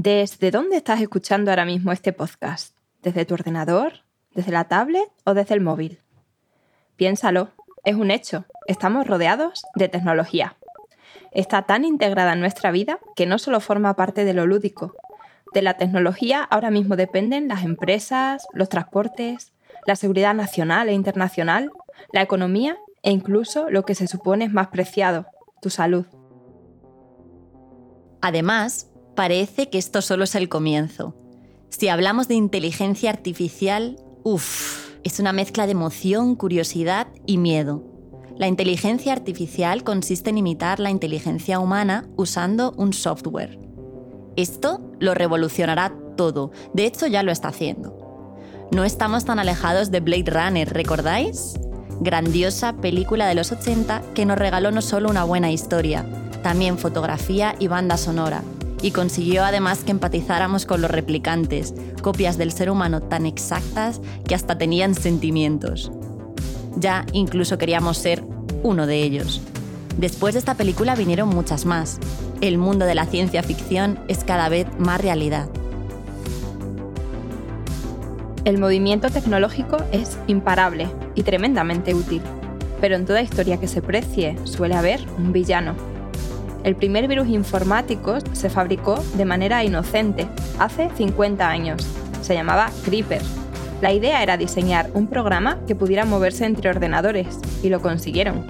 ¿Desde dónde estás escuchando ahora mismo este podcast? ¿Desde tu ordenador? ¿Desde la tablet o desde el móvil? Piénsalo, es un hecho, estamos rodeados de tecnología. Está tan integrada en nuestra vida que no solo forma parte de lo lúdico. De la tecnología ahora mismo dependen las empresas, los transportes, la seguridad nacional e internacional, la economía e incluso lo que se supone es más preciado, tu salud. Además, parece que esto solo es el comienzo. Si hablamos de inteligencia artificial, uff, es una mezcla de emoción, curiosidad y miedo. La inteligencia artificial consiste en imitar la inteligencia humana usando un software. Esto lo revolucionará todo, de hecho ya lo está haciendo. No estamos tan alejados de Blade Runner, ¿recordáis? Grandiosa película de los 80 que nos regaló no solo una buena historia, también fotografía y banda sonora, y consiguió además que empatizáramos con los replicantes, copias del ser humano tan exactas que hasta tenían sentimientos. Ya incluso queríamos ser uno de ellos. Después de esta película vinieron muchas más. El mundo de la ciencia ficción es cada vez más realidad. El movimiento tecnológico es imparable y tremendamente útil, pero en toda historia que se precie suele haber un villano, el primer virus informático se fabricó de manera inocente, hace 50 años. Se llamaba Creeper. La idea era diseñar un programa que pudiera moverse entre ordenadores, y lo consiguieron.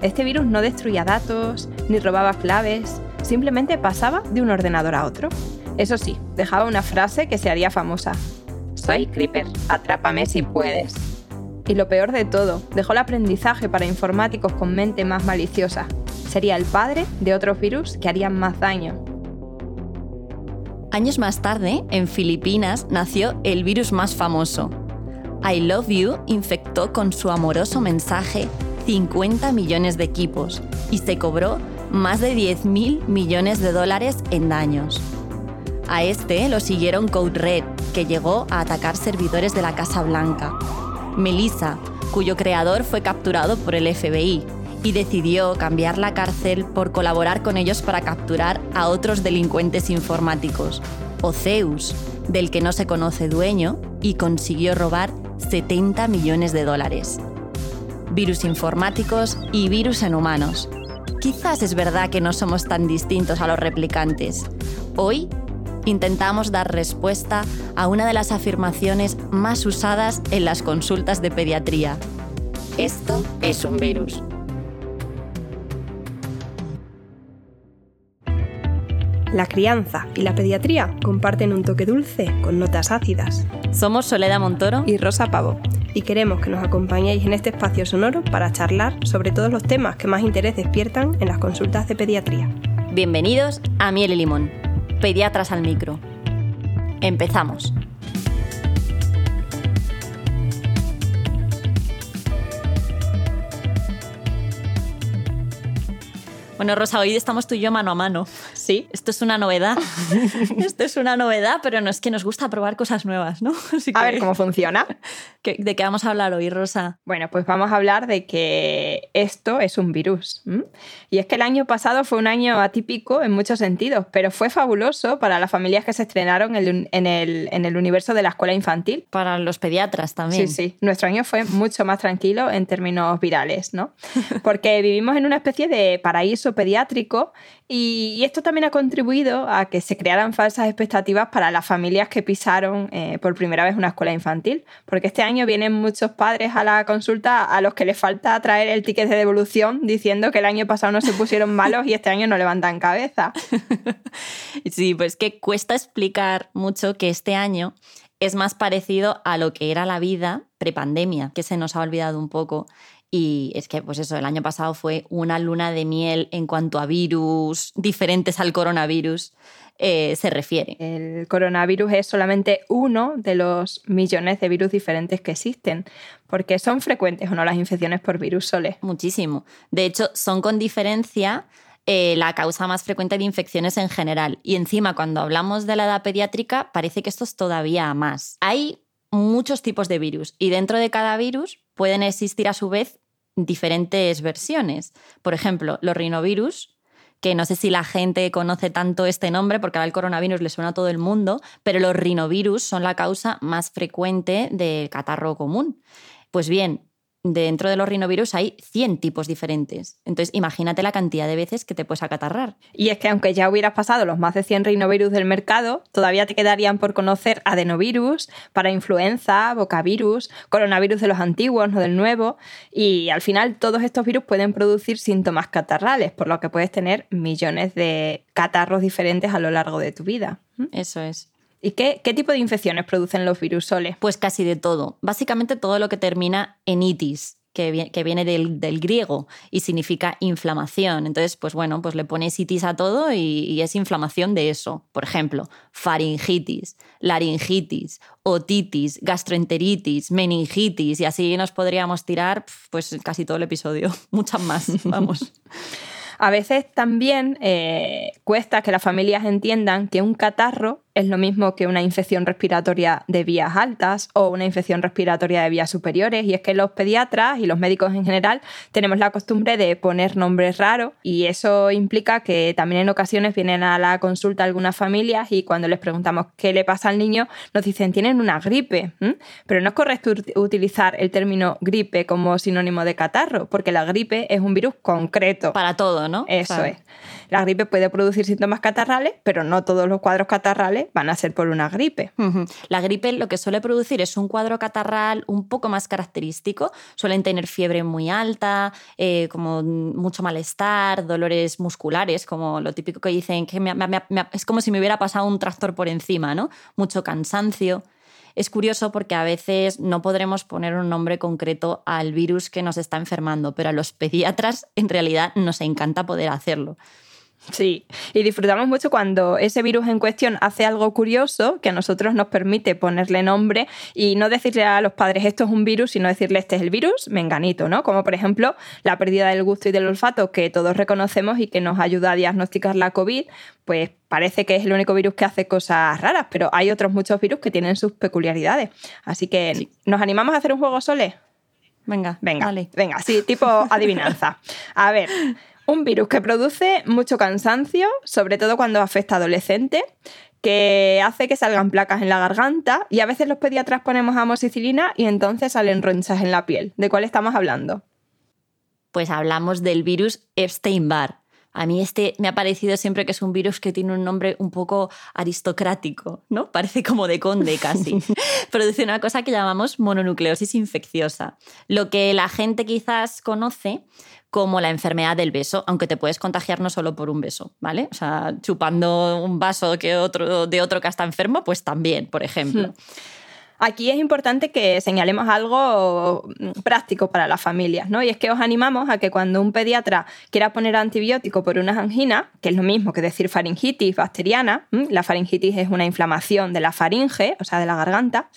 Este virus no destruía datos, ni robaba claves, simplemente pasaba de un ordenador a otro. Eso sí, dejaba una frase que se haría famosa. Soy Creeper, atrápame si puedes. Y lo peor de todo, dejó el aprendizaje para informáticos con mente más maliciosa, sería el padre de otros virus que harían más daño. Años más tarde, en Filipinas, nació el virus más famoso. I Love You infectó con su amoroso mensaje 50 millones de equipos y se cobró más de 10.000 millones de dólares en daños. A este lo siguieron Code Red, que llegó a atacar servidores de la Casa Blanca. Melissa, cuyo creador fue capturado por el FBI, y decidió cambiar la cárcel por colaborar con ellos para capturar a otros delincuentes informáticos, o Zeus, del que no se conoce dueño, y consiguió robar 70 millones de dólares. Virus informáticos y virus en humanos. Quizás es verdad que no somos tan distintos a los replicantes. Hoy intentamos dar respuesta a una de las afirmaciones más usadas en las consultas de pediatría. Esto es un virus. La crianza y la pediatría comparten un toque dulce con notas ácidas. Somos Soledad Montoro y Rosa Pavo y queremos que nos acompañéis en este espacio sonoro para charlar sobre todos los temas que más interés despiertan en las consultas de pediatría. Bienvenidos a Miel y Limón, Pediatras al Micro. Empezamos. Bueno, Rosa, hoy estamos tú y yo mano a mano. Sí. Esto es una novedad. Esto es una novedad, pero no es que nos gusta probar cosas nuevas, ¿no? A ver cómo funciona. ¿De qué vamos a hablar hoy, Rosa? Bueno, pues vamos a hablar de que esto es un virus. Y es que el año pasado fue un año atípico en muchos sentidos, pero fue fabuloso para las familias que se estrenaron en el, en el universo de la escuela infantil. Para los pediatras también. Sí, sí. Nuestro año fue mucho más tranquilo en términos virales, ¿no? Porque vivimos en una especie de paraíso pediátrico y, esto también ha contribuido a que se crearan falsas expectativas para las familias que pisaron eh, por primera vez una escuela infantil, porque este año vienen muchos padres a la consulta a los que les falta traer el ticket de devolución diciendo que el año pasado no se pusieron malos y este año no levantan cabeza. Sí, pues que cuesta explicar mucho que este año es más parecido a lo que era la vida prepandemia, que se nos ha olvidado un poco y es que, pues eso, el año pasado fue una luna de miel en cuanto a virus diferentes al coronavirus eh, se refiere. El coronavirus es solamente uno de los millones de virus diferentes que existen, porque son frecuentes o no las infecciones por virus soles. Muchísimo. De hecho, son con diferencia eh, la causa más frecuente de infecciones en general. Y encima, cuando hablamos de la edad pediátrica, parece que esto es todavía más. Hay muchos tipos de virus y dentro de cada virus pueden existir a su vez diferentes versiones. Por ejemplo, los rinovirus, que no sé si la gente conoce tanto este nombre, porque ahora el coronavirus le suena a todo el mundo, pero los rinovirus son la causa más frecuente del catarro común. Pues bien, dentro de los rinovirus hay 100 tipos diferentes. Entonces, imagínate la cantidad de veces que te puedes acatarrar. Y es que aunque ya hubieras pasado los más de 100 rinovirus del mercado, todavía te quedarían por conocer adenovirus, para influenza, bocavirus, coronavirus de los antiguos, no del nuevo. Y al final todos estos virus pueden producir síntomas catarrales, por lo que puedes tener millones de catarros diferentes a lo largo de tu vida. ¿Mm? Eso es. ¿Y qué, tipo de infecciones producen los virus soles? Pues casi de todo. Básicamente todo lo que termina en itis, que, viene del, griego y significa inflamación. Entonces, pues bueno, pues le pones itis a todo y, es inflamación de eso. Por ejemplo, faringitis, laringitis, otitis, gastroenteritis, meningitis y así nos podríamos tirar pues casi todo el episodio. Muchas más, vamos. A veces también eh, cuesta que las familias entiendan que un catarro es lo mismo que una infección respiratoria de vías altas o una infección respiratoria de vías superiores. Y es que los pediatras y los médicos en general tenemos la costumbre de poner nombres raros y eso implica que también en ocasiones vienen a la consulta algunas familias y cuando les preguntamos qué le pasa al niño nos dicen tienen una gripe. Pero no es correcto utilizar el término gripe como sinónimo de catarro porque la gripe es un virus concreto. Para todo, ¿no? Eso es. La gripe puede producir síntomas catarrales, pero no todos los cuadros catarrales van a ser por una gripe. La gripe lo que suele producir es un cuadro catarral un poco más característico. Suelen tener fiebre muy alta, eh, como mucho malestar, dolores musculares, como lo típico que dicen, que es como si me hubiera pasado un tractor por encima, ¿no? Mucho cansancio. Es curioso porque a veces no podremos poner un nombre concreto al virus que nos está enfermando, pero a los pediatras en realidad nos encanta poder hacerlo. Sí, y disfrutamos mucho cuando ese virus en cuestión hace algo curioso que a nosotros nos permite ponerle nombre y no decirle a los padres esto es un virus, sino decirle este es el virus, menganito, ¿no? Como por ejemplo la pérdida del gusto y del olfato que todos reconocemos y que nos ayuda a diagnosticar la COVID, pues parece que es el único virus que hace cosas raras, pero hay otros muchos virus que tienen sus peculiaridades. Así que, ¿nos animamos a hacer un juego Sole? Venga, venga, venga, sí, tipo adivinanza. A ver, un virus que produce mucho cansancio, sobre todo cuando afecta a adolescentes, que hace que salgan placas en la garganta y a veces los pediatras ponemos amoxicilina y entonces salen ronchas en la piel. ¿De cuál estamos hablando? Pues hablamos del virus Epstein-Barr. A mí este me ha parecido siempre que es un virus que tiene un nombre un poco aristocrático, ¿no? Parece como de conde casi. Produce una cosa que llamamos mononucleosis infecciosa. Lo que la gente quizás conoce como la enfermedad del beso, aunque te puedes contagiar no solo por un beso, ¿vale? O sea, chupando un vaso que otro, de otro que está enfermo, pues también, por ejemplo. Hmm. Aquí es importante que señalemos algo práctico para las familias, ¿no? Y es que os animamos a que cuando un pediatra quiera poner antibiótico por una angina, que es lo mismo que decir faringitis bacteriana, la faringitis es una inflamación de la faringe, o sea, de la garganta,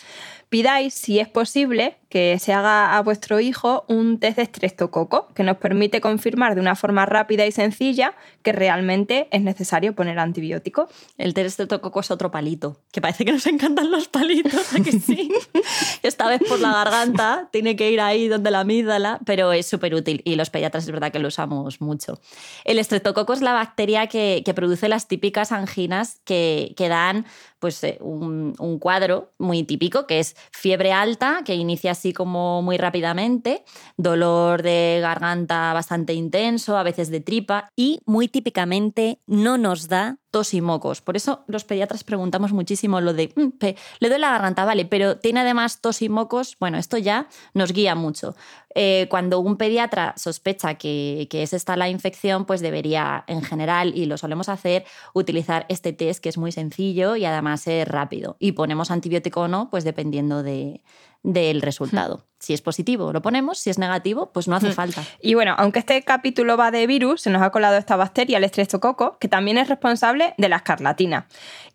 pidáis, si es posible, que se haga a vuestro hijo un test de estreptococo que nos permite confirmar de una forma rápida y sencilla que realmente es necesario poner antibiótico. El test de estreptococo es otro palito, que parece que nos encantan los palitos, que sí? Esta vez por la garganta, tiene que ir ahí donde la amígdala, pero es súper útil y los pediatras es verdad que lo usamos mucho. El estreptococo es la bacteria que, produce las típicas anginas que, que dan pues, eh, un, un cuadro muy típico, que es fiebre alta, que inicia así como muy rápidamente, dolor de garganta bastante intenso, a veces de tripa y muy típicamente no nos da tos y mocos. Por eso los pediatras preguntamos muchísimo lo de, mm, le doy la garganta, vale, pero tiene además tos y mocos. Bueno, esto ya nos guía mucho. Eh, cuando un pediatra sospecha que, es esta la infección, pues debería, en general, y lo solemos hacer, utilizar este test que es muy sencillo y además es rápido. Y ponemos antibiótico o no, pues dependiendo de, del resultado. Si es positivo, lo ponemos, si es negativo, pues no hace hmm. falta. Y bueno, aunque este capítulo va de virus, se nos ha colado esta bacteria, el estreptococo, que también es responsable de la escarlatina.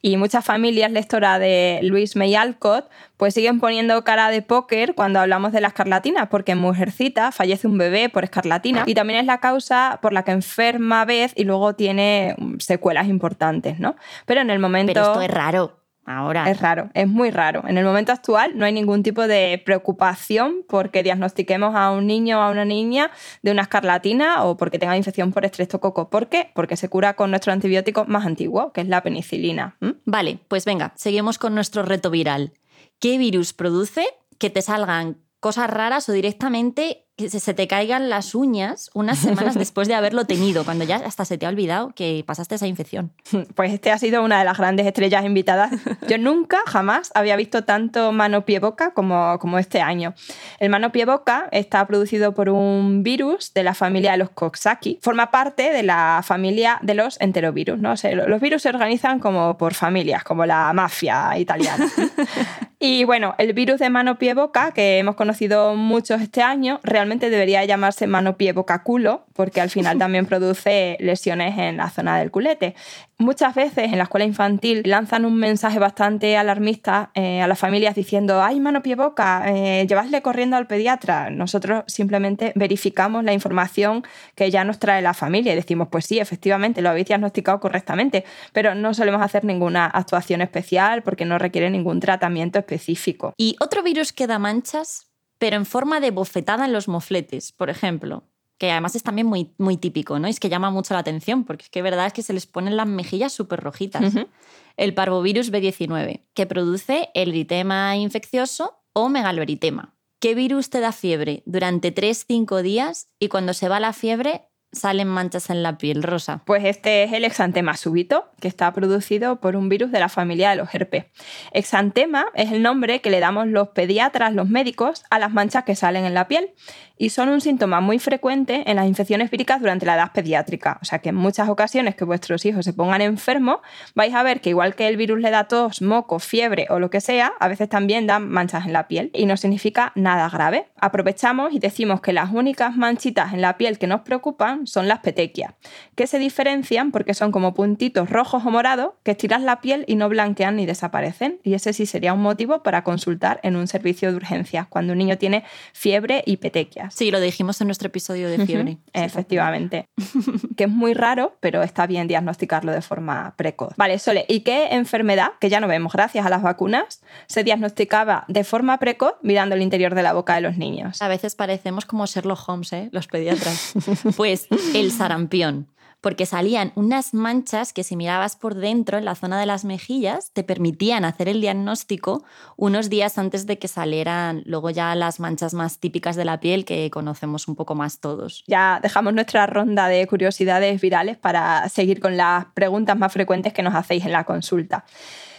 Y muchas familias lectoras de Luis May Alcott pues siguen poniendo cara de póker cuando hablamos de la escarlatina, porque en Mujercita fallece un bebé por escarlatina y también es la causa por la que enferma vez y luego tiene secuelas importantes, ¿no? Pero en el momento... Pero esto es raro. Ahora. Es raro, es muy raro. En el momento actual no hay ningún tipo de preocupación porque diagnostiquemos a un niño o a una niña de una escarlatina o porque tenga infección por estreptococo. ¿Por qué? Porque se cura con nuestro antibiótico más antiguo, que es la penicilina. Vale, pues venga, seguimos con nuestro reto viral. ¿Qué virus produce que te salgan cosas raras o directamente que se te caigan las uñas unas semanas después de haberlo tenido, cuando ya hasta se te ha olvidado que pasaste esa infección. Pues este ha sido una de las grandes estrellas invitadas. Yo nunca, jamás había visto tanto mano-pie-boca como, como este año. El mano-pie-boca está producido por un virus de la familia de los Coxsackie. Forma parte de la familia de los enterovirus. ¿no? los virus se organizan como por familias, como la mafia italiana. y bueno, el virus de mano-pie-boca, que hemos conocido muchos este año, realmente debería llamarse mano, pie, boca, culo, porque al final también produce lesiones en la zona del culete. Muchas veces en la escuela infantil lanzan un mensaje bastante alarmista eh, a las familias diciendo, ay, mano, pie, boca, eh, llevasle corriendo al pediatra. Nosotros simplemente verificamos la información que ya nos trae la familia y decimos, pues sí, efectivamente, lo habéis diagnosticado correctamente, pero no solemos hacer ninguna actuación especial porque no requiere ningún tratamiento específico. ¿Y otro virus que da manchas? Pero en forma de bofetada en los mofletes, por ejemplo. Que además es también muy, muy típico, ¿no? Es que llama mucho la atención, porque es que verdad es que se les ponen las mejillas súper rojitas. El parvovirus B19, que produce el eritema infeccioso o megaloeritema. ¿Qué virus te da fiebre durante 3-5 días y cuando se va la fiebre salen manchas en la piel rosa? Pues este es el exantema súbito, que está producido por un virus de la familia de los herpes. Exantema es el nombre que le damos los pediatras, los médicos, a las manchas que salen en la piel y son un síntoma muy frecuente en las infecciones víricas durante la edad pediátrica. O sea que en muchas ocasiones que vuestros hijos se pongan enfermos, vais a ver que igual que el virus le da tos, moco, fiebre o lo que sea, a veces también dan manchas en la piel y no significa nada grave. Aprovechamos y decimos que las únicas manchitas en la piel que nos preocupan son las petequias, que se diferencian porque son como puntitos rojos o morados que estiras la piel y no blanquean ni desaparecen. Y ese sí sería un motivo para consultar en un servicio de urgencias cuando un niño tiene fiebre y petequias. Sí, lo dijimos en nuestro episodio de fiebre. Efectivamente. que es muy raro, pero está bien diagnosticarlo de forma precoz. Vale, Sole, ¿y qué enfermedad, que ya no vemos gracias a las vacunas, se diagnosticaba de forma precoz mirando el interior de la boca de los niños? A veces parecemos como Sherlock Holmes, ¿eh? los pediatras. pues el sarampión porque salían unas manchas que si mirabas por dentro en la zona de las mejillas te permitían hacer el diagnóstico unos días antes de que salieran luego ya las manchas más típicas de la piel que conocemos un poco más todos. Ya dejamos nuestra ronda de curiosidades virales para seguir con las preguntas más frecuentes que nos hacéis en la consulta.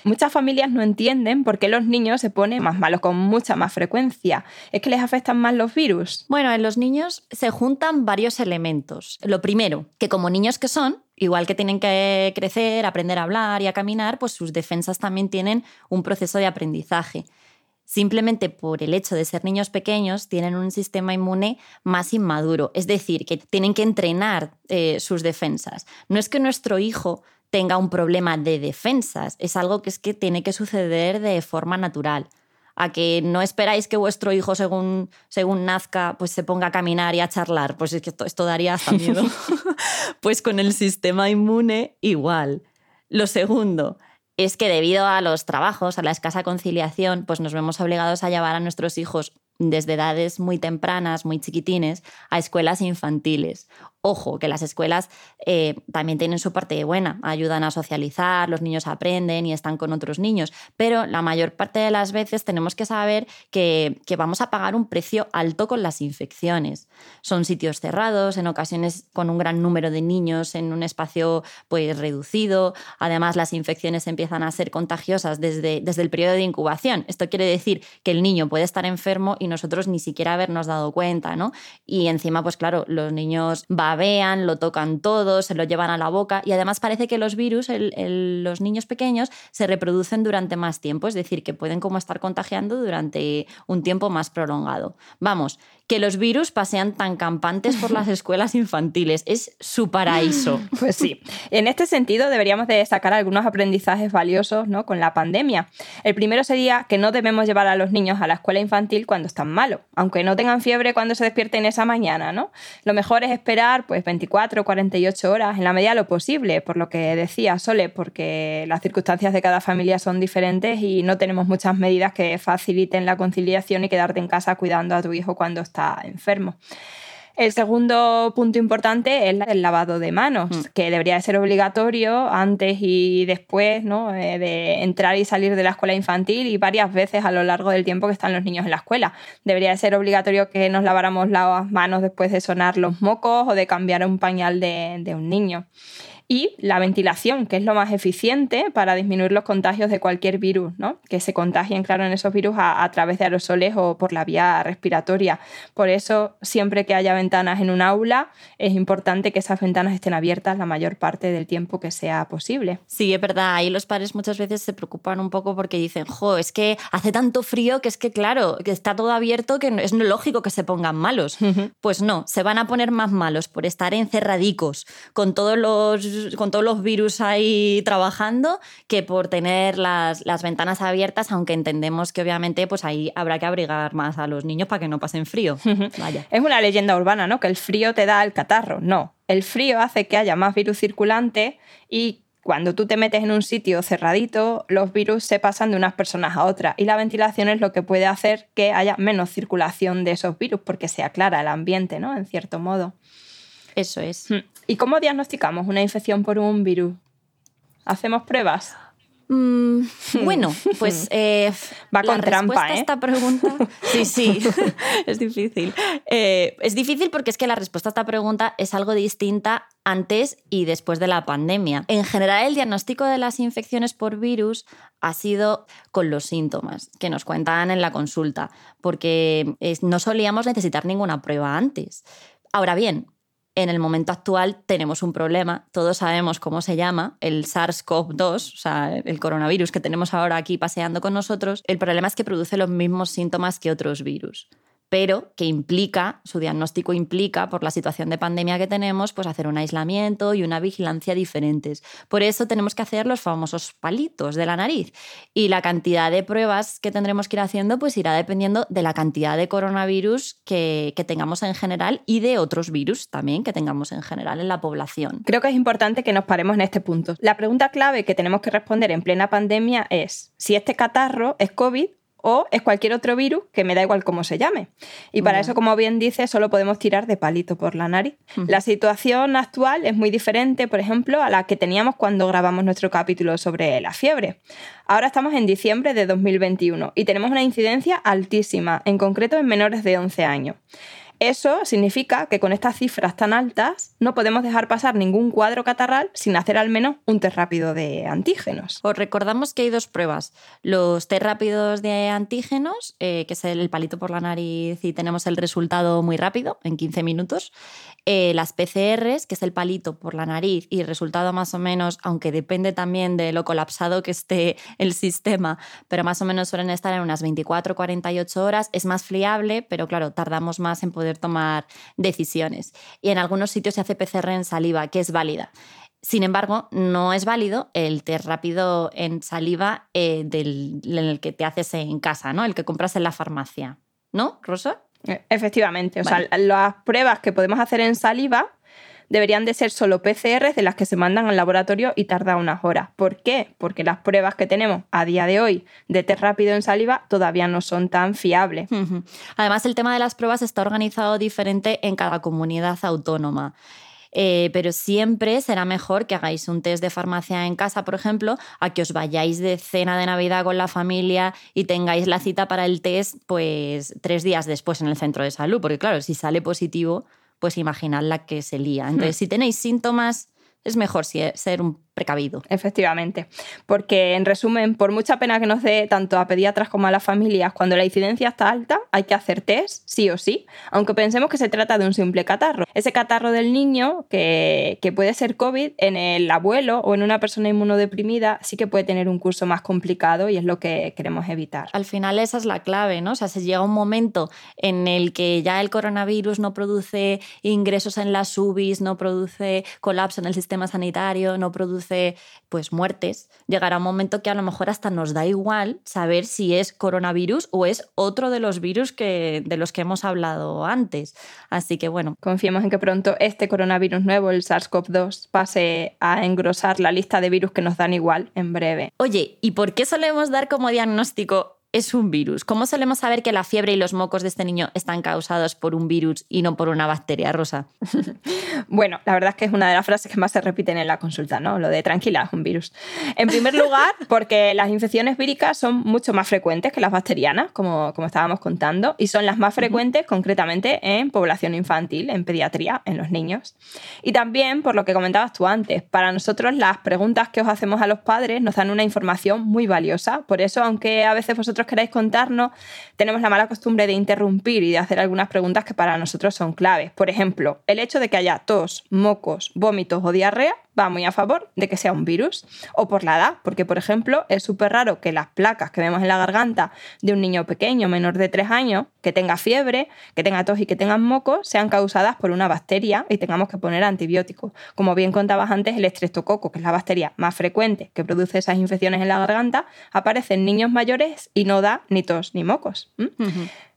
Muchas familias no entienden por qué los niños se ponen más malos con mucha más frecuencia. ¿Es que les afectan más los virus? Bueno, en los niños se juntan varios elementos. Lo primero, que como niños que son, igual que tienen que crecer, aprender a hablar y a caminar, pues sus defensas también tienen un proceso de aprendizaje simplemente por el hecho de ser niños pequeños, tienen un sistema inmune más inmaduro. Es decir, que tienen que entrenar eh, sus defensas. No es que nuestro hijo tenga un problema de defensas, es algo que es que tiene que suceder de forma natural. A que no esperáis que vuestro hijo, según, según nazca, pues se ponga a caminar y a charlar. Pues es que esto, esto daría hasta miedo. pues con el sistema inmune igual. Lo segundo, es que debido a los trabajos, a la escasa conciliación, pues nos vemos obligados a llevar a nuestros hijos desde edades muy tempranas, muy chiquitines, a escuelas infantiles Ojo, que las escuelas eh, también tienen su parte buena, ayudan a socializar, los niños aprenden y están con otros niños, pero la mayor parte de las veces tenemos que saber que, vamos a pagar un precio alto con las infecciones. Son sitios cerrados, en ocasiones con un gran número de niños en un espacio pues, reducido, además las infecciones empiezan a ser contagiosas desde, desde el periodo de incubación. Esto quiere decir que el niño puede estar enfermo y nosotros ni siquiera habernos dado cuenta, ¿no? Y encima, pues claro, los niños van vean, lo tocan todo, se lo llevan a la boca y además parece que los virus, los niños pequeños, se reproducen durante más tiempo, es decir, que pueden como estar contagiando durante un tiempo más prolongado. Vamos, que los virus pasean tan campantes por las escuelas infantiles. Es su paraíso. Pues sí. En este sentido, deberíamos de sacar algunos aprendizajes valiosos ¿no? con la pandemia. El primero sería que no debemos llevar a los niños a la escuela infantil cuando están malos, aunque no tengan fiebre cuando se despierten esa mañana. ¿no? Lo mejor es esperar pues 24 o 48 horas en la medida de lo posible, por lo que decía Sole, porque las circunstancias de cada familia son diferentes y no tenemos muchas medidas que faciliten la conciliación y quedarte en casa cuidando a tu hijo cuando está enfermo. El segundo punto importante es el lavado de manos, mm. que debería ser obligatorio antes y después ¿no? Eh, de entrar y salir de la escuela infantil y varias veces a lo largo del tiempo que están los niños en la escuela. Debería ser obligatorio que nos laváramos las manos después de sonar los mocos o de cambiar un pañal de, de un niño y la ventilación, que es lo más eficiente para disminuir los contagios de cualquier virus, ¿no? que se contagien, claro, en esos virus a, través de aerosoles o por la vía respiratoria. Por eso, siempre que haya ventanas en un aula, es importante que esas ventanas estén abiertas la mayor parte del tiempo que sea posible. Sí, es verdad. Ahí los padres muchas veces se preocupan un poco porque dicen, jo, es que hace tanto frío que es que, claro, que está todo abierto que es lógico que se pongan malos. Pues no, se van a poner más malos por estar encerradicos con todos los con todos los virus ahí trabajando que por tener las, ventanas abiertas, aunque entendemos que obviamente pues ahí habrá que abrigar más a los niños para que no pasen frío. Vaya. Es una leyenda urbana, ¿no? Que el frío te da el catarro. No, el frío hace que haya más virus circulante y cuando tú te metes en un sitio cerradito, los virus se pasan de unas personas a otras y la ventilación es lo que puede hacer que haya menos circulación de esos virus porque se aclara el ambiente, ¿no? En cierto modo. Eso es. ¿Y cómo diagnosticamos una infección por un virus? ¿Hacemos pruebas? Mm, bueno, pues eh, va con trampa. A ¿eh? esta pregunta, sí, sí, es difícil. Eh, es difícil porque es que la respuesta a esta pregunta es algo distinta antes y después de la pandemia. En general, el diagnóstico de las infecciones por virus ha sido con los síntomas que nos cuentan en la consulta, porque no solíamos necesitar ninguna prueba antes. Ahora bien, en el momento actual tenemos un problema, todos sabemos cómo se llama, el SARS-CoV-2, o sea, el coronavirus que tenemos ahora aquí paseando con nosotros, el problema es que produce los mismos síntomas que otros virus pero que implica, su diagnóstico implica, por la situación de pandemia que tenemos, pues hacer un aislamiento y una vigilancia diferentes. Por eso tenemos que hacer los famosos palitos de la nariz. Y la cantidad de pruebas que tendremos que ir haciendo, pues irá dependiendo de la cantidad de coronavirus que, que tengamos en general y de otros virus también que tengamos en general en la población. Creo que es importante que nos paremos en este punto. La pregunta clave que tenemos que responder en plena pandemia es si este catarro es COVID o es cualquier otro virus que me da igual cómo se llame. Y para eso, como bien dice, solo podemos tirar de palito por la nariz. La situación actual es muy diferente, por ejemplo, a la que teníamos cuando grabamos nuestro capítulo sobre la fiebre. Ahora estamos en diciembre de 2021 y tenemos una incidencia altísima, en concreto en menores de 11 años. Eso significa que con estas cifras tan altas no podemos dejar pasar ningún cuadro catarral sin hacer al menos un test rápido de antígenos. Os recordamos que hay dos pruebas. Los test rápidos de antígenos, eh, que es el palito por la nariz y tenemos el resultado muy rápido, en 15 minutos. Eh, las PCRs, que es el palito por la nariz y resultado más o menos, aunque depende también de lo colapsado que esté el sistema, pero más o menos suelen estar en unas 24-48 horas. Es más fiable, pero claro, tardamos más en poder tomar decisiones. Y en algunos sitios se hace PCR en saliva, que es válida. Sin embargo, no es válido el test rápido en saliva eh, del, el que te haces en casa, ¿no? El que compras en la farmacia. ¿No, Rosa? Efectivamente, o sea, las pruebas que podemos hacer en saliva deberían de ser solo PCR de las que se mandan al laboratorio y tarda unas horas. ¿Por qué? Porque las pruebas que tenemos a día de hoy de test rápido en saliva todavía no son tan fiables. Además, el tema de las pruebas está organizado diferente en cada comunidad autónoma. Eh, pero siempre será mejor que hagáis un test de farmacia en casa, por ejemplo, a que os vayáis de cena de Navidad con la familia y tengáis la cita para el test pues tres días después en el centro de salud, porque claro, si sale positivo, pues imaginad la que se lía. Entonces, hmm. si tenéis síntomas, es mejor ser un precavido. Efectivamente, porque en resumen, por mucha pena que nos dé tanto a pediatras como a las familias, cuando la incidencia está alta, hay que hacer test, sí o sí, aunque pensemos que se trata de un simple catarro. Ese catarro del niño, que, que puede ser COVID, en el abuelo o en una persona inmunodeprimida, sí que puede tener un curso más complicado y es lo que queremos evitar. Al final esa es la clave, ¿no? O sea, se llega un momento en el que ya el coronavirus no produce ingresos en las UBIs, no produce colapso en el sistema sanitario, no produce produce pues muertes, llegará un momento que a lo mejor hasta nos da igual saber si es coronavirus o es otro de los virus que, de los que hemos hablado antes. Así que bueno. Confiemos en que pronto este coronavirus nuevo, el SARS-CoV-2, pase a engrosar la lista de virus que nos dan igual en breve. Oye, ¿y por qué solemos dar como diagnóstico es un virus. ¿Cómo solemos saber que la fiebre y los mocos de este niño están causados por un virus y no por una bacteria rosa? bueno, la verdad es que es una de las frases que más se repiten en la consulta, ¿no? Lo de tranquila, es un virus. En primer lugar, porque las infecciones víricas son mucho más frecuentes que las bacterianas, como, como estábamos contando, y son las más frecuentes concretamente en población infantil, en pediatría, en los niños. Y también, por lo que comentabas tú antes, para nosotros las preguntas que os hacemos a los padres nos dan una información muy valiosa. Por eso, aunque a veces vosotros queráis contarnos, tenemos la mala costumbre de interrumpir y de hacer algunas preguntas que para nosotros son claves. Por ejemplo, el hecho de que haya tos, mocos, vómitos o diarrea va muy a favor de que sea un virus. O por la edad, porque por ejemplo es súper raro que las placas que vemos en la garganta de un niño pequeño, menor de 3 años, que tenga fiebre, que tenga tos y que tengan mocos, sean causadas por una bacteria y tengamos que poner antibióticos. Como bien contabas antes, el estreptococo, que es la bacteria más frecuente que produce esas infecciones en la garganta, aparece en niños mayores y no da ni tos ni mocos.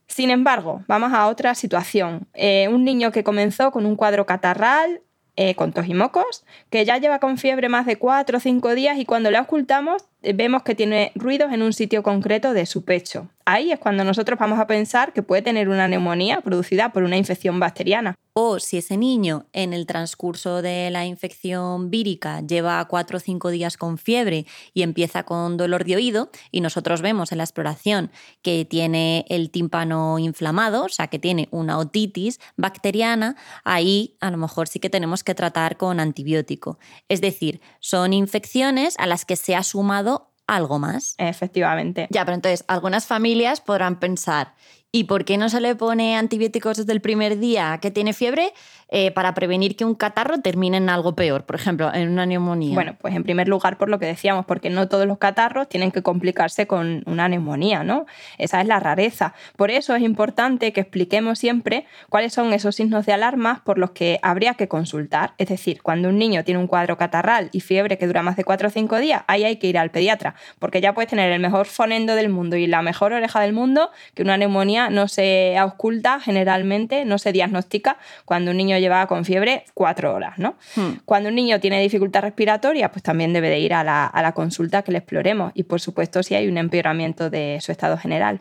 Sin embargo, vamos a otra situación. Eh, un niño que comenzó con un cuadro catarral, eh, con tos y mocos, que ya lleva con fiebre más de 4 o 5 días y cuando le ocultamos vemos que tiene ruidos en un sitio concreto de su pecho. Ahí es cuando nosotros vamos a pensar que puede tener una neumonía producida por una infección bacteriana. O si ese niño en el transcurso de la infección vírica lleva cuatro o cinco días con fiebre y empieza con dolor de oído y nosotros vemos en la exploración que tiene el tímpano inflamado, o sea que tiene una otitis bacteriana, ahí a lo mejor sí que tenemos que tratar con antibiótico. Es decir, son infecciones a las que se ha sumado algo más. Efectivamente. Ya, pero entonces algunas familias podrán pensar, ¿y por qué no se le pone antibióticos desde el primer día que tiene fiebre? Eh, para prevenir que un catarro termine en algo peor, por ejemplo, en una neumonía? Bueno, pues en primer lugar por lo que decíamos, porque no todos los catarros tienen que complicarse con una neumonía, ¿no? Esa es la rareza. Por eso es importante que expliquemos siempre cuáles son esos signos de alarma por los que habría que consultar. Es decir, cuando un niño tiene un cuadro catarral y fiebre que dura más de 4 o 5 días, ahí hay que ir al pediatra, porque ya puedes tener el mejor fonendo del mundo y la mejor oreja del mundo, que una neumonía no se oculta generalmente, no se diagnostica cuando un niño lleva con fiebre cuatro horas, ¿no? Hmm. Cuando un niño tiene dificultad respiratoria, pues también debe de ir a la, a la consulta que le exploremos y por supuesto si hay un empeoramiento de su estado general.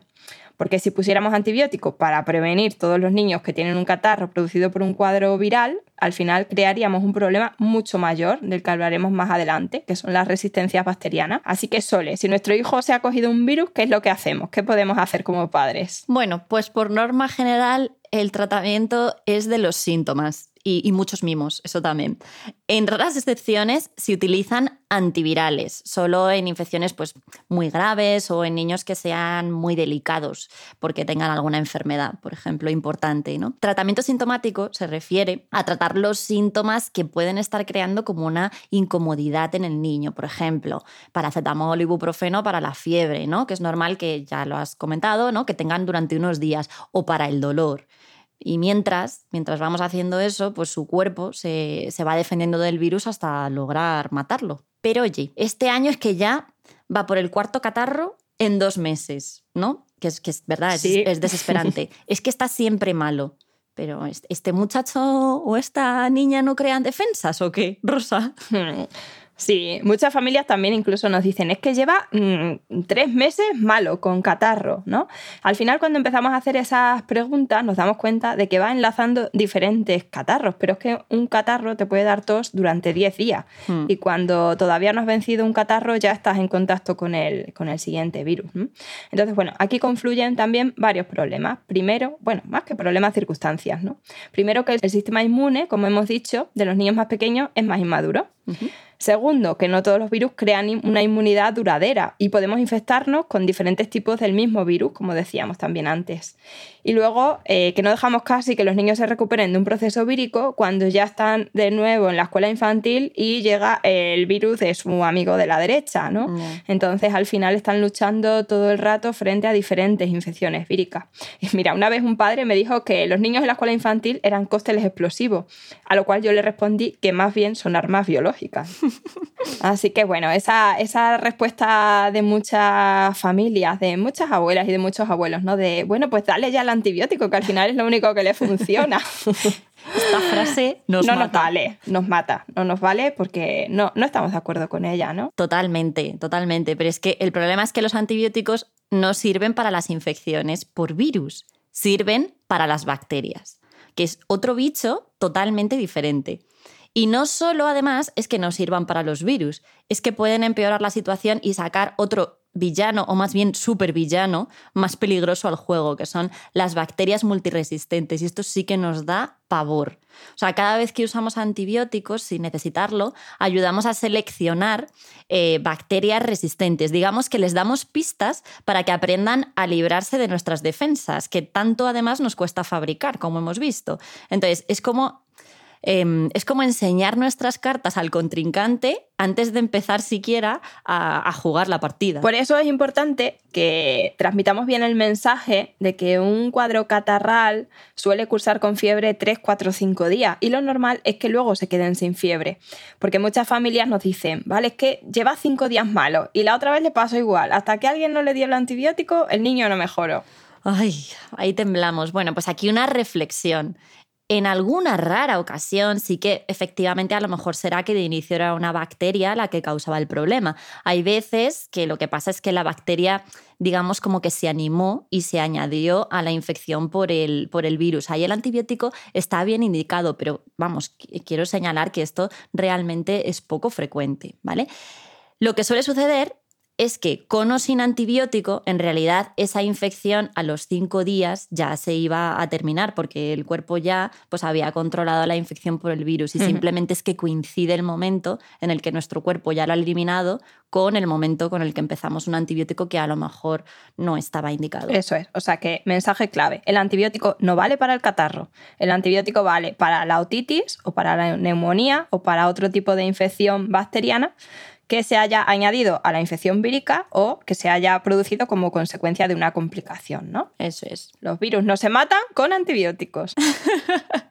Porque si pusiéramos antibióticos para prevenir todos los niños que tienen un catarro producido por un cuadro viral, al final crearíamos un problema mucho mayor del que hablaremos más adelante, que son las resistencias bacterianas. Así que, Sole, si nuestro hijo se ha cogido un virus, ¿qué es lo que hacemos? ¿Qué podemos hacer como padres? Bueno, pues por norma general el tratamiento es de los síntomas y, muchos mimos, eso también. En raras excepciones se utilizan antivirales, solo en infecciones pues, muy graves o en niños que sean muy delicados porque tengan alguna enfermedad, por ejemplo, importante. ¿no? Tratamiento sintomático se refiere a tratar los síntomas que pueden estar creando como una incomodidad en el niño, por ejemplo, paracetamol, ibuprofeno para la fiebre, ¿no? que es normal que ya lo has comentado, ¿no? que tengan durante unos días, o para el dolor. Y mientras, mientras vamos haciendo eso, pues su cuerpo se, va defendiendo del virus hasta lograr matarlo. Pero oye, este año es que ya va por el cuarto catarro en dos meses, ¿no? Que es, que es verdad, es, desesperante. es que está siempre malo. Pero este muchacho o esta niña no crean defensas o qué, Rosa. Sí, muchas familias también incluso nos dicen, es que lleva mm, tres meses malo con catarro, ¿no? Al final cuando empezamos a hacer esas preguntas nos damos cuenta de que va enlazando diferentes catarros, pero es que un catarro te puede dar tos durante 10 días hmm. y cuando todavía no has vencido un catarro ya estás en contacto con el, con el siguiente virus. Entonces, bueno, aquí confluyen también varios problemas. Primero, bueno, más que problemas, circunstancias, ¿no? Primero que el sistema inmune, como hemos dicho, de los niños más pequeños es más inmaduro. Segundo, que no todos los virus crean una inmunidad duradera y podemos infectarnos con diferentes tipos del mismo virus, como decíamos también antes. Y luego, eh, que no dejamos casi que los niños se recuperen de un proceso vírico cuando ya están de nuevo en la escuela infantil y llega el virus de su amigo de la derecha, ¿no? Entonces, al final están luchando todo el rato frente a diferentes infecciones víricas. Y mira, una vez un padre me dijo que los niños en la escuela infantil eran cócteles explosivos, a lo cual yo le respondí que más bien son armas biológicas. Así que bueno, esa, esa respuesta de muchas familias, de muchas abuelas y de muchos abuelos, ¿no? De, bueno, pues dale ya el antibiótico, que al final es lo único que le funciona. Esta frase nos no mata. nos vale, nos mata, no nos vale porque no, no estamos de acuerdo con ella, ¿no? Totalmente, totalmente. Pero es que el problema es que los antibióticos no sirven para las infecciones por virus, sirven para las bacterias, que es otro bicho totalmente diferente. Y no solo, además, es que no sirvan para los virus, es que pueden empeorar la situación y sacar otro villano, o más bien supervillano, más peligroso al juego, que son las bacterias multiresistentes. Y esto sí que nos da pavor. O sea, cada vez que usamos antibióticos, sin necesitarlo, ayudamos a seleccionar eh, bacterias resistentes. Digamos que les damos pistas para que aprendan a librarse de nuestras defensas, que tanto además nos cuesta fabricar, como hemos visto. Entonces, es como eh, es como enseñar nuestras cartas al contrincante antes de empezar siquiera a, a, jugar la partida. Por eso es importante que transmitamos bien el mensaje de que un cuadro catarral suele cursar con fiebre 3, 4, 5 días y lo normal es que luego se queden sin fiebre. Porque muchas familias nos dicen, vale, es que lleva 5 días malo y la otra vez le pasó igual. Hasta que alguien no le dio el antibiótico, el niño no mejoró. Ay, ahí temblamos. Bueno, pues aquí una reflexión en alguna rara ocasión sí que efectivamente a lo mejor será que de inicio era una bacteria la que causaba el problema. Hay veces que lo que pasa es que la bacteria, digamos, como que se animó y se añadió a la infección por el, por el virus. Ahí el antibiótico está bien indicado, pero vamos, quiero señalar que esto realmente es poco frecuente, ¿vale? Lo que suele suceder es que con o sin antibiótico, en realidad esa infección a los cinco días ya se iba a terminar porque el cuerpo ya pues, había controlado la infección por el virus y uh -huh. simplemente es que coincide el momento en el que nuestro cuerpo ya lo ha eliminado con el momento con el que empezamos un antibiótico que a lo mejor no estaba indicado. Eso es, o sea que mensaje clave, el antibiótico no vale para el catarro, el antibiótico vale para la otitis o para la neumonía o para otro tipo de infección bacteriana que se haya añadido a la infección vírica o que se haya producido como consecuencia de una complicación, ¿no? Eso es. Los virus no se matan con antibióticos.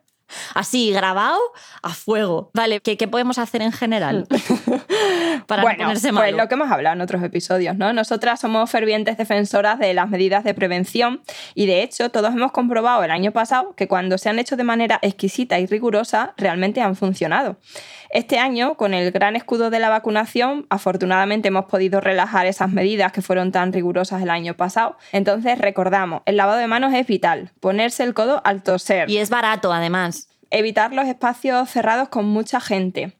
Así, grabado a fuego. Vale, ¿qué, qué podemos hacer en general? Para bueno, no ponerse malo. Pues lo que hemos hablado en otros episodios, ¿no? Nosotras somos fervientes defensoras de las medidas de prevención y de hecho todos hemos comprobado el año pasado que cuando se han hecho de manera exquisita y rigurosa realmente han funcionado. Este año, con el gran escudo de la vacunación, afortunadamente hemos podido relajar esas medidas que fueron tan rigurosas el año pasado. Entonces, recordamos, el lavado de manos es vital, ponerse el codo al toser. Y es barato, además. Evitar los espacios cerrados con mucha gente.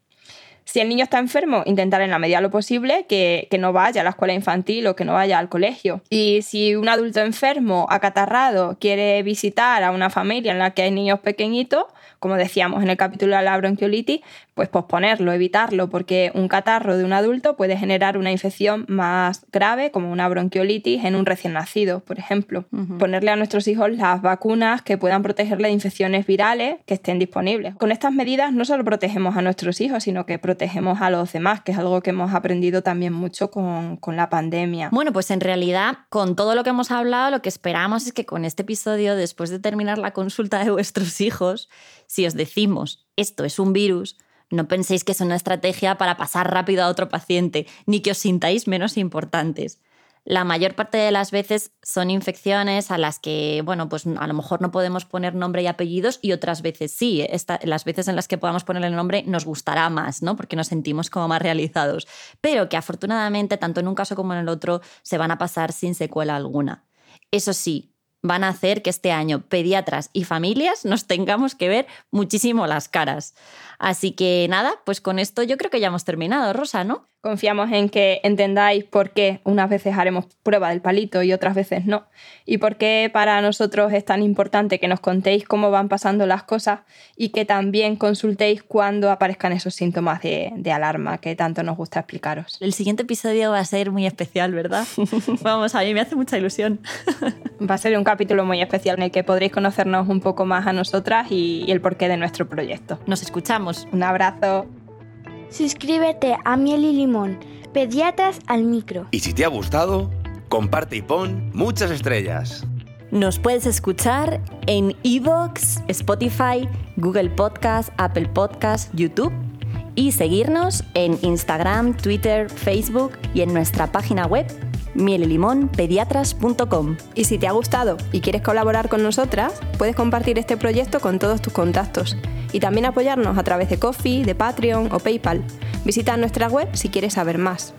Si el niño está enfermo, intentar en la medida de lo posible que, que, no vaya a la escuela infantil o que no vaya al colegio. Y si un adulto enfermo, acatarrado, quiere visitar a una familia en la que hay niños pequeñitos, como decíamos en el capítulo de la bronquiolitis, pues posponerlo, evitarlo, porque un catarro de un adulto puede generar una infección más grave, como una bronquiolitis en un recién nacido, por ejemplo. Uh -huh. Ponerle a nuestros hijos las vacunas que puedan protegerle de infecciones virales que estén disponibles. Con estas medidas no solo protegemos a nuestros hijos, sino que protegemos a los demás, que es algo que hemos aprendido también mucho con, con la pandemia. Bueno, pues en realidad, con todo lo que hemos hablado, lo que esperamos es que con este episodio, después de terminar la consulta de vuestros hijos, si os decimos esto es un virus, no penséis que es una estrategia para pasar rápido a otro paciente, ni que os sintáis menos importantes. La mayor parte de las veces son infecciones a las que, bueno, pues a lo mejor no podemos poner nombre y apellidos y otras veces sí. Esta, las veces en las que podamos ponerle el nombre nos gustará más, ¿no? Porque nos sentimos como más realizados. Pero que afortunadamente, tanto en un caso como en el otro, se van a pasar sin secuela alguna. Eso sí, van a hacer que este año pediatras y familias nos tengamos que ver muchísimo las caras. Así que nada, pues con esto yo creo que ya hemos terminado, Rosa, ¿no? Confiamos en que entendáis por qué unas veces haremos prueba del palito y otras veces no. Y por qué para nosotros es tan importante que nos contéis cómo van pasando las cosas y que también consultéis cuando aparezcan esos síntomas de, de alarma que tanto nos gusta explicaros. El siguiente episodio va a ser muy especial, ¿verdad? Vamos, a mí me hace mucha ilusión. va a ser un capítulo muy especial en el que podréis conocernos un poco más a nosotras y, y el porqué de nuestro proyecto. Nos escuchamos. Un abrazo. Suscríbete a Miel y Limón, Pediatras al Micro. Y si te ha gustado, comparte y pon muchas estrellas. Nos puedes escuchar en Evox, Spotify, Google Podcast, Apple Podcast, YouTube y seguirnos en Instagram, Twitter, Facebook y en nuestra página web mielelimonpediatras.com. Y si te ha gustado y quieres colaborar con nosotras, puedes compartir este proyecto con todos tus contactos y también apoyarnos a través de Coffee, de Patreon o PayPal. Visita nuestra web si quieres saber más.